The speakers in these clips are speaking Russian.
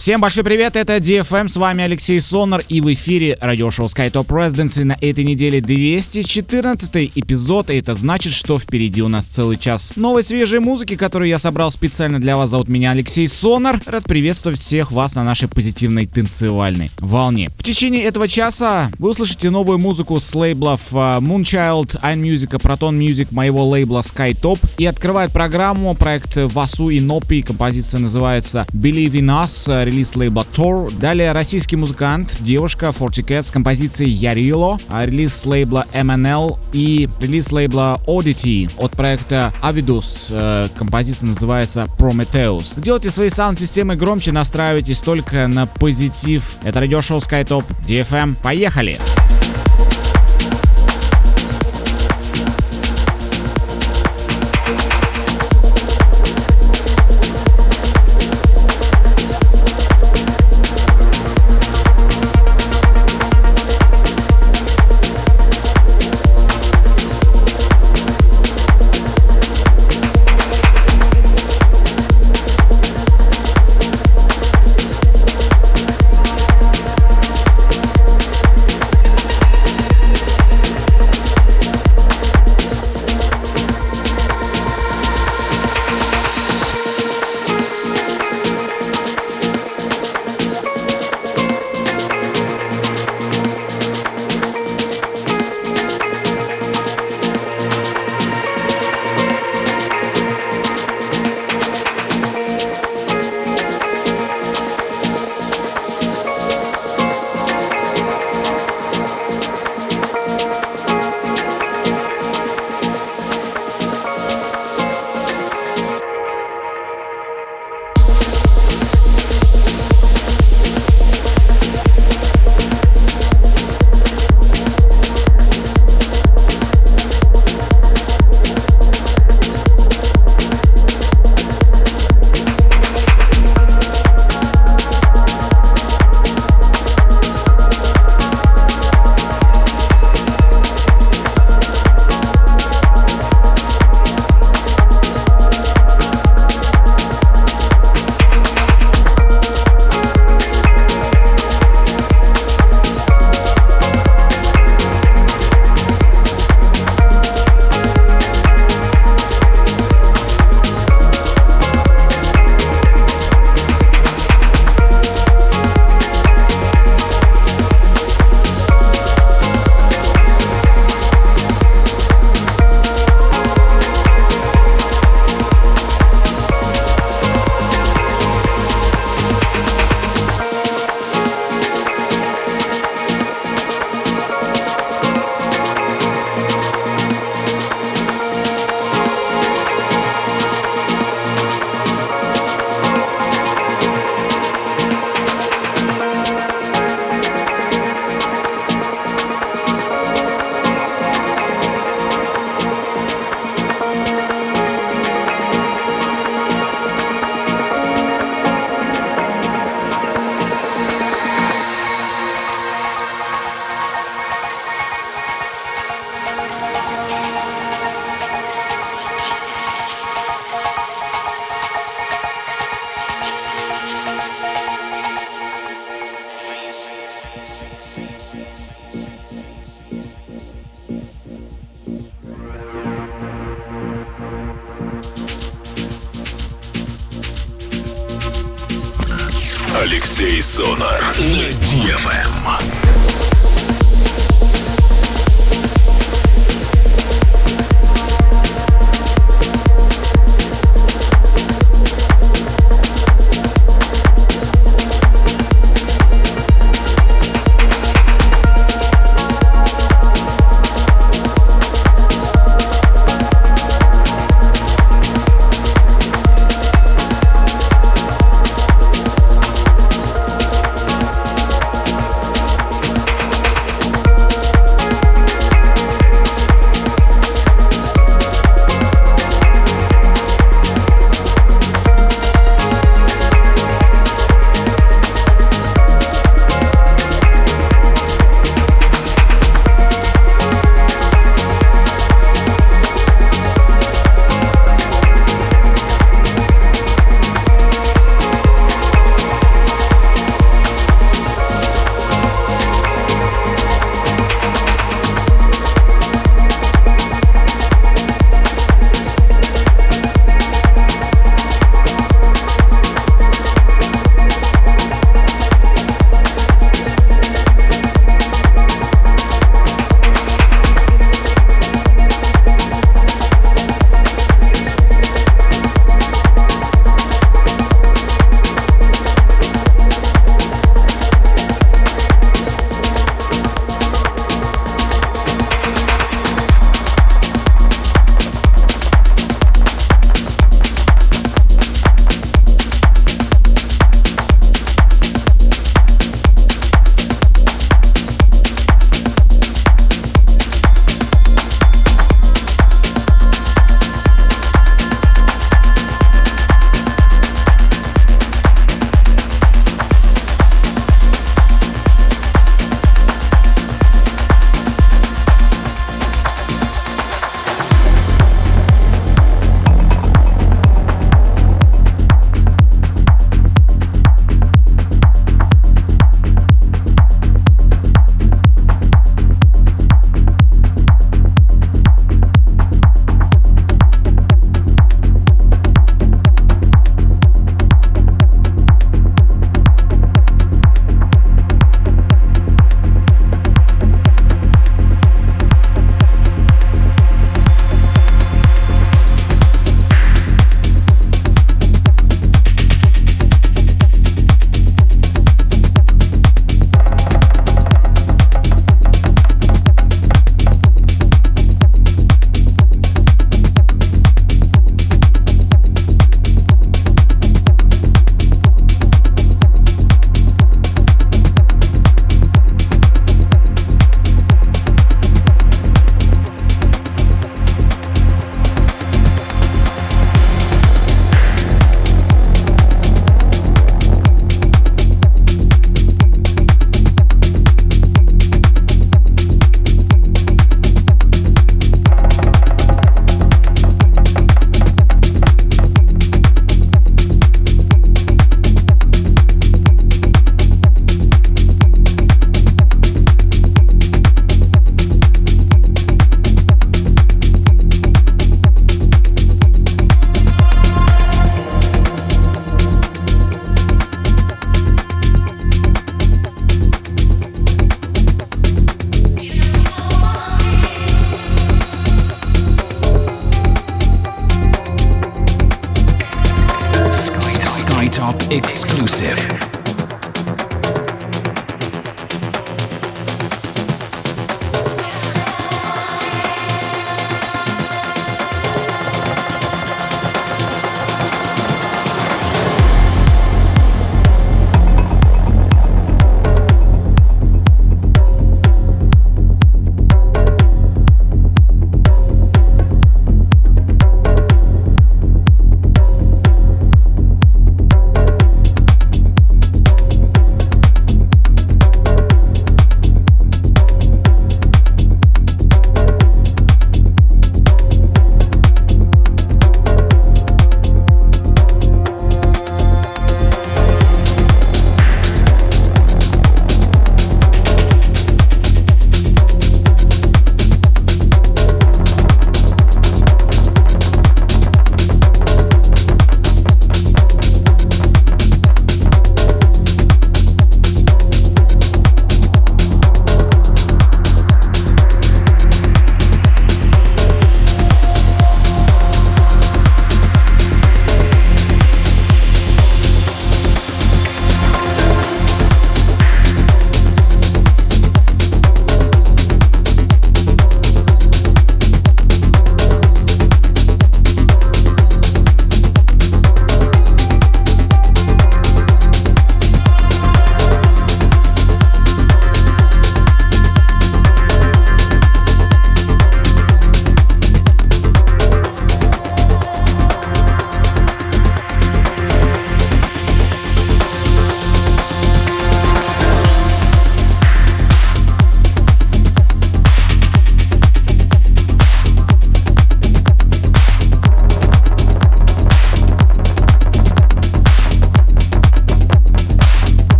Всем большой привет, это DFM, с вами Алексей Сонар и в эфире радиошоу SkyTop Residency на этой неделе 214 эпизод, и это значит, что впереди у нас целый час новой свежей музыки, которую я собрал специально для вас. Зовут меня Алексей Сонар, рад приветствовать всех вас на нашей позитивной танцевальной волне. В течение этого часа вы услышите новую музыку с лейблов uh, Moonchild, iMusic, Proton Music, моего лейбла SkyTop, и открывает программу проект Васу и Нопи, композиция называется Believe in Us, релиз лейбла Tor. Далее российский музыкант, девушка Forty Cat с композицией Ярило, а релиз лейбла MNL и релиз лейбла Oddity от проекта Avidus. Э, композиция называется Prometheus. Делайте свои саунд-системы громче, настраивайтесь только на позитив. Это радиошоу SkyTop DFM. Поехали! Поехали!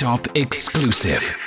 Top exclusive.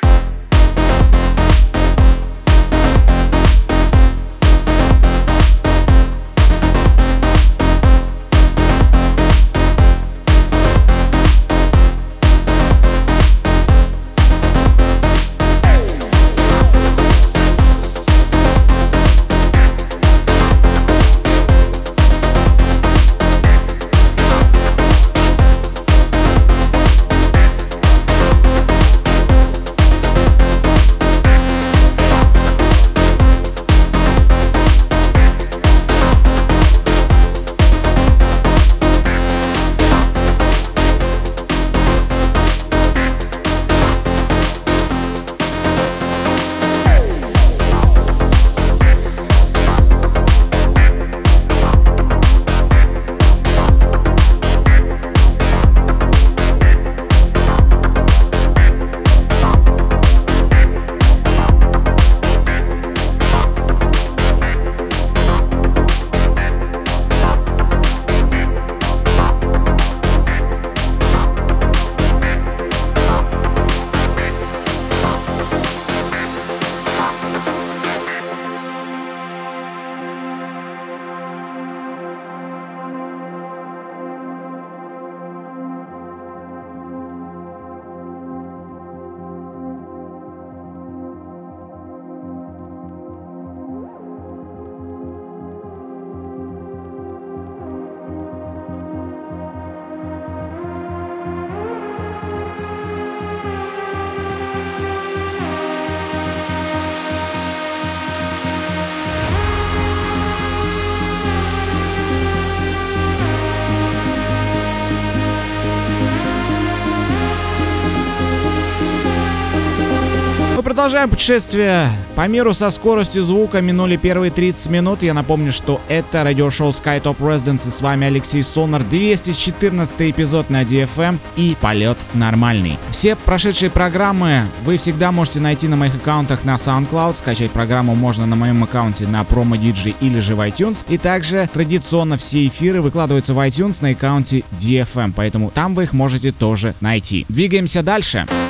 Продолжаем путешествие по миру со скоростью звука. Минули первые 30 минут. Я напомню, что это радиошоу SkyTop Residence. И с вами Алексей Сонар. 214 эпизод на DFM и полет нормальный. Все прошедшие программы вы всегда можете найти на моих аккаунтах на SoundCloud. Скачать программу можно на моем аккаунте на Promo DJ или же в iTunes. И также традиционно все эфиры выкладываются в iTunes на аккаунте DFM. Поэтому там вы их можете тоже найти. Двигаемся дальше. enjoy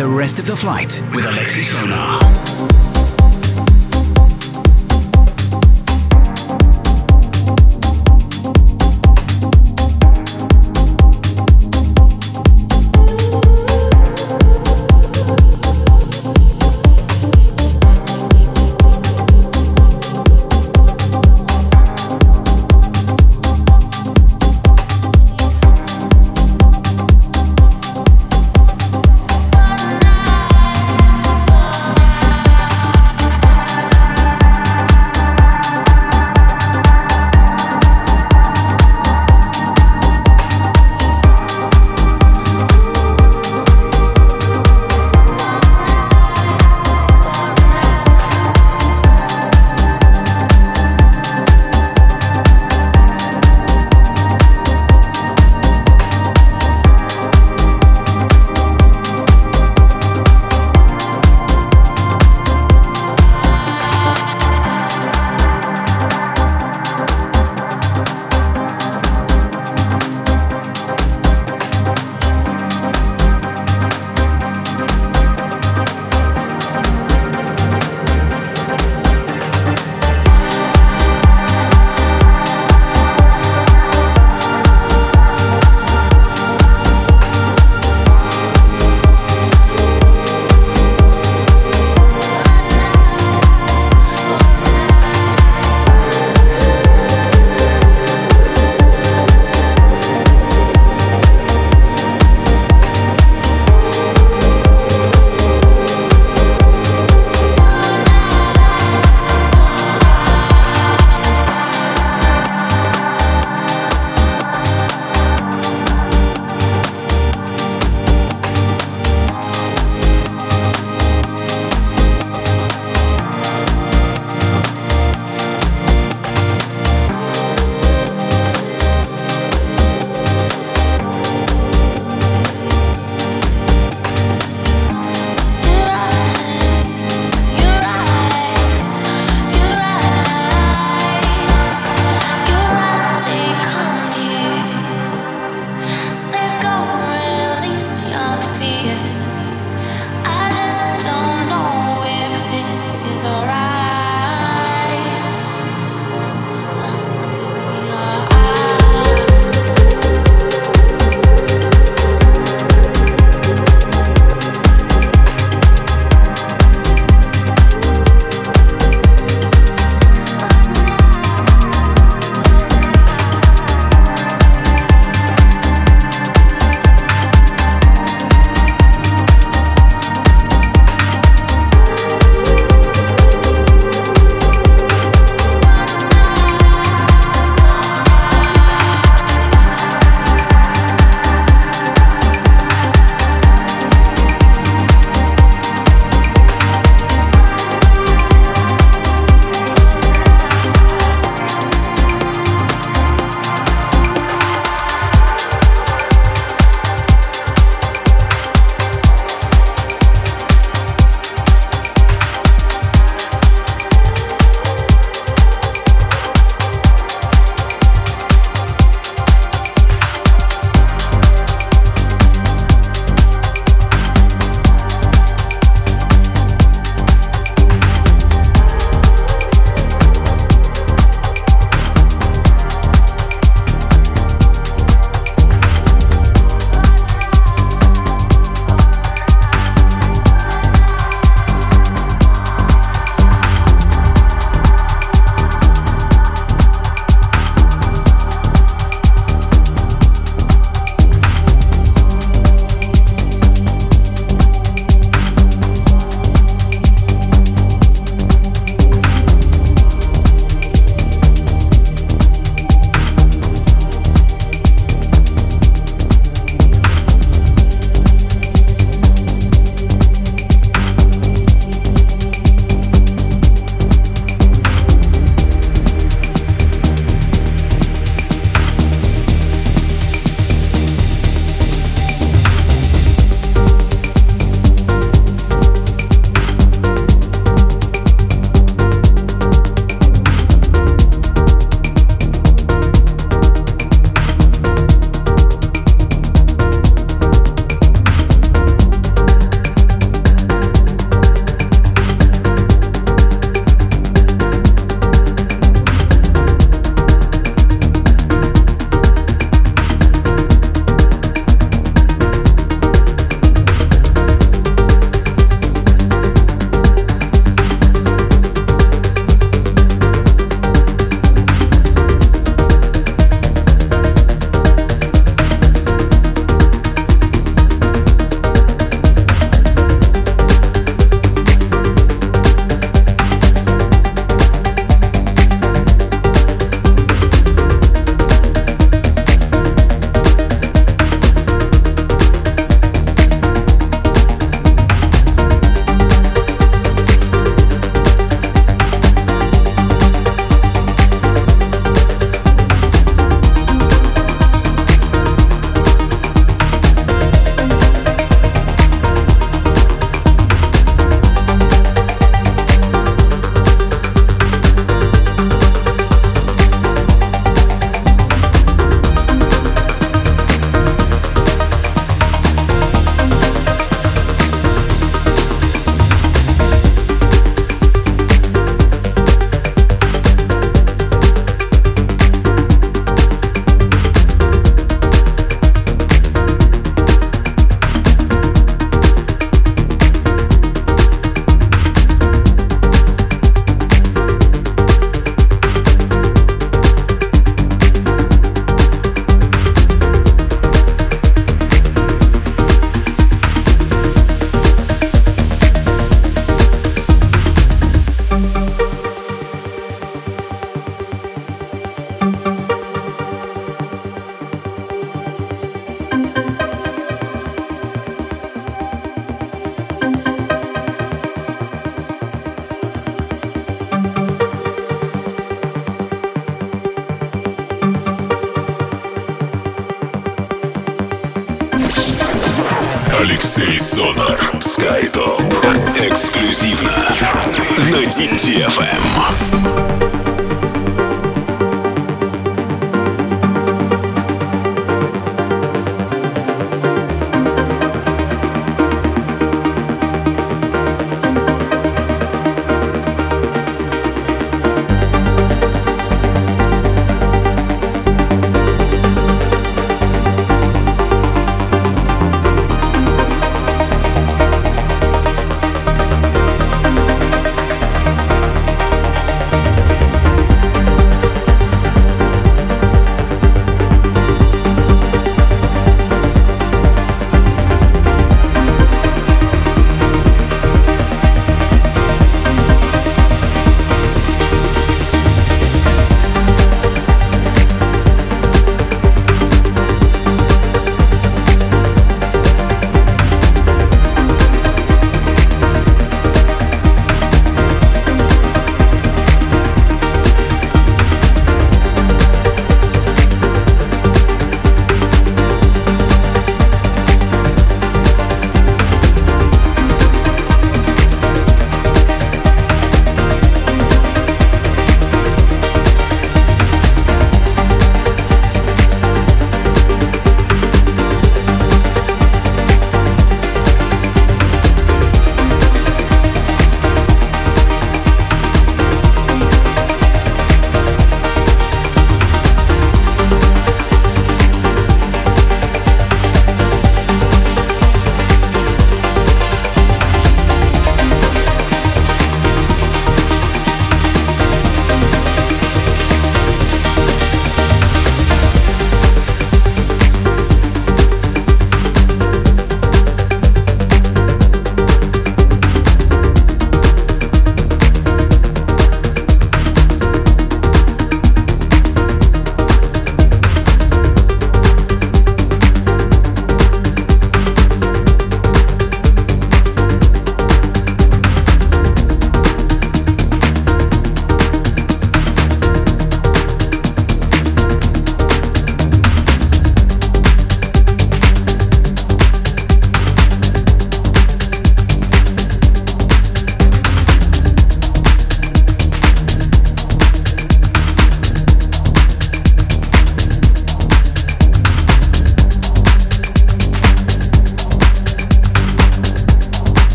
the rest of the flight with Alexi Sonar.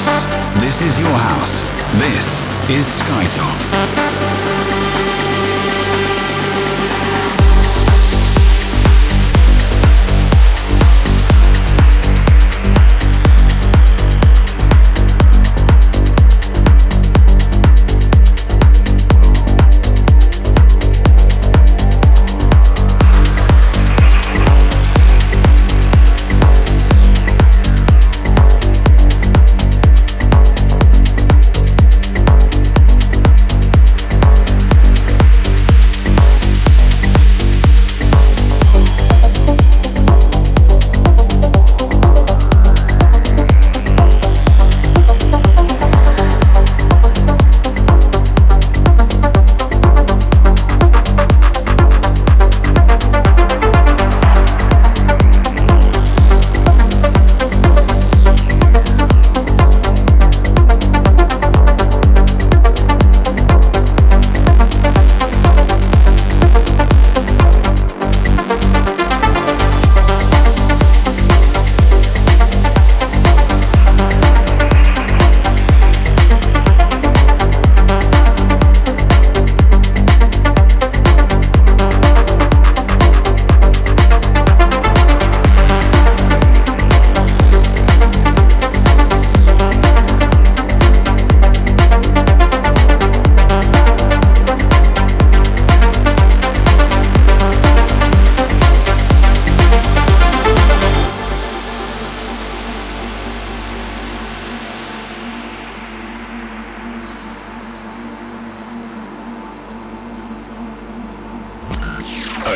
house. This is your house. This is Skytop.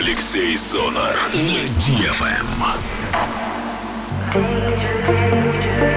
Алексей Сонар на DFM. Это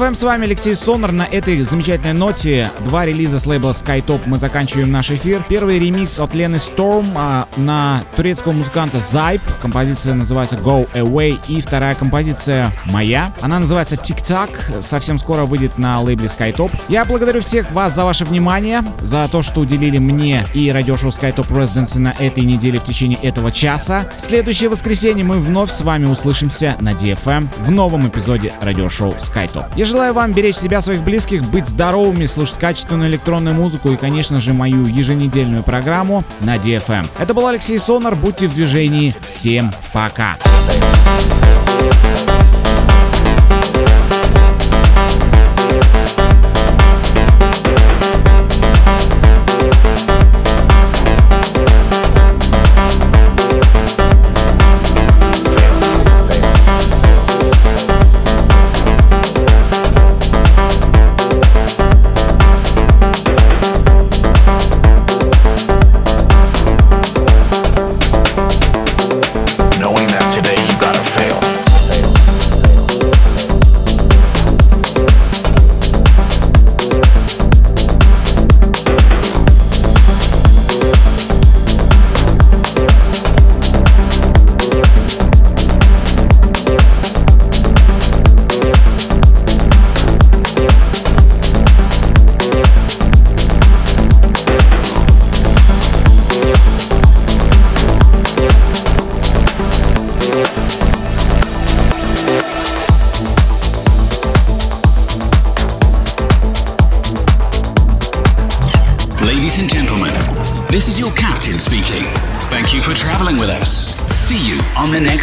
DFM, с вами Алексей Сонор. На этой замечательной ноте два релиза с лейбла Skytop мы заканчиваем наш эфир. Первый ремикс от Лены Storm а, на турецкого музыканта Zype. Композиция называется Go Away. И вторая композиция моя. Она называется Tic Tac. Совсем скоро выйдет на лейбле Skytop. Я благодарю всех вас за ваше внимание, за то, что уделили мне и радиошоу Skytop Residency на этой неделе в течение этого часа. В следующее воскресенье мы вновь с вами услышимся на DFM в новом эпизоде радиошоу Skytop. Желаю вам беречь себя, своих близких, быть здоровыми, слушать качественную электронную музыку и, конечно же, мою еженедельную программу на DFM. Это был Алексей Сонар, будьте в движении. Всем пока. Thank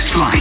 Fly.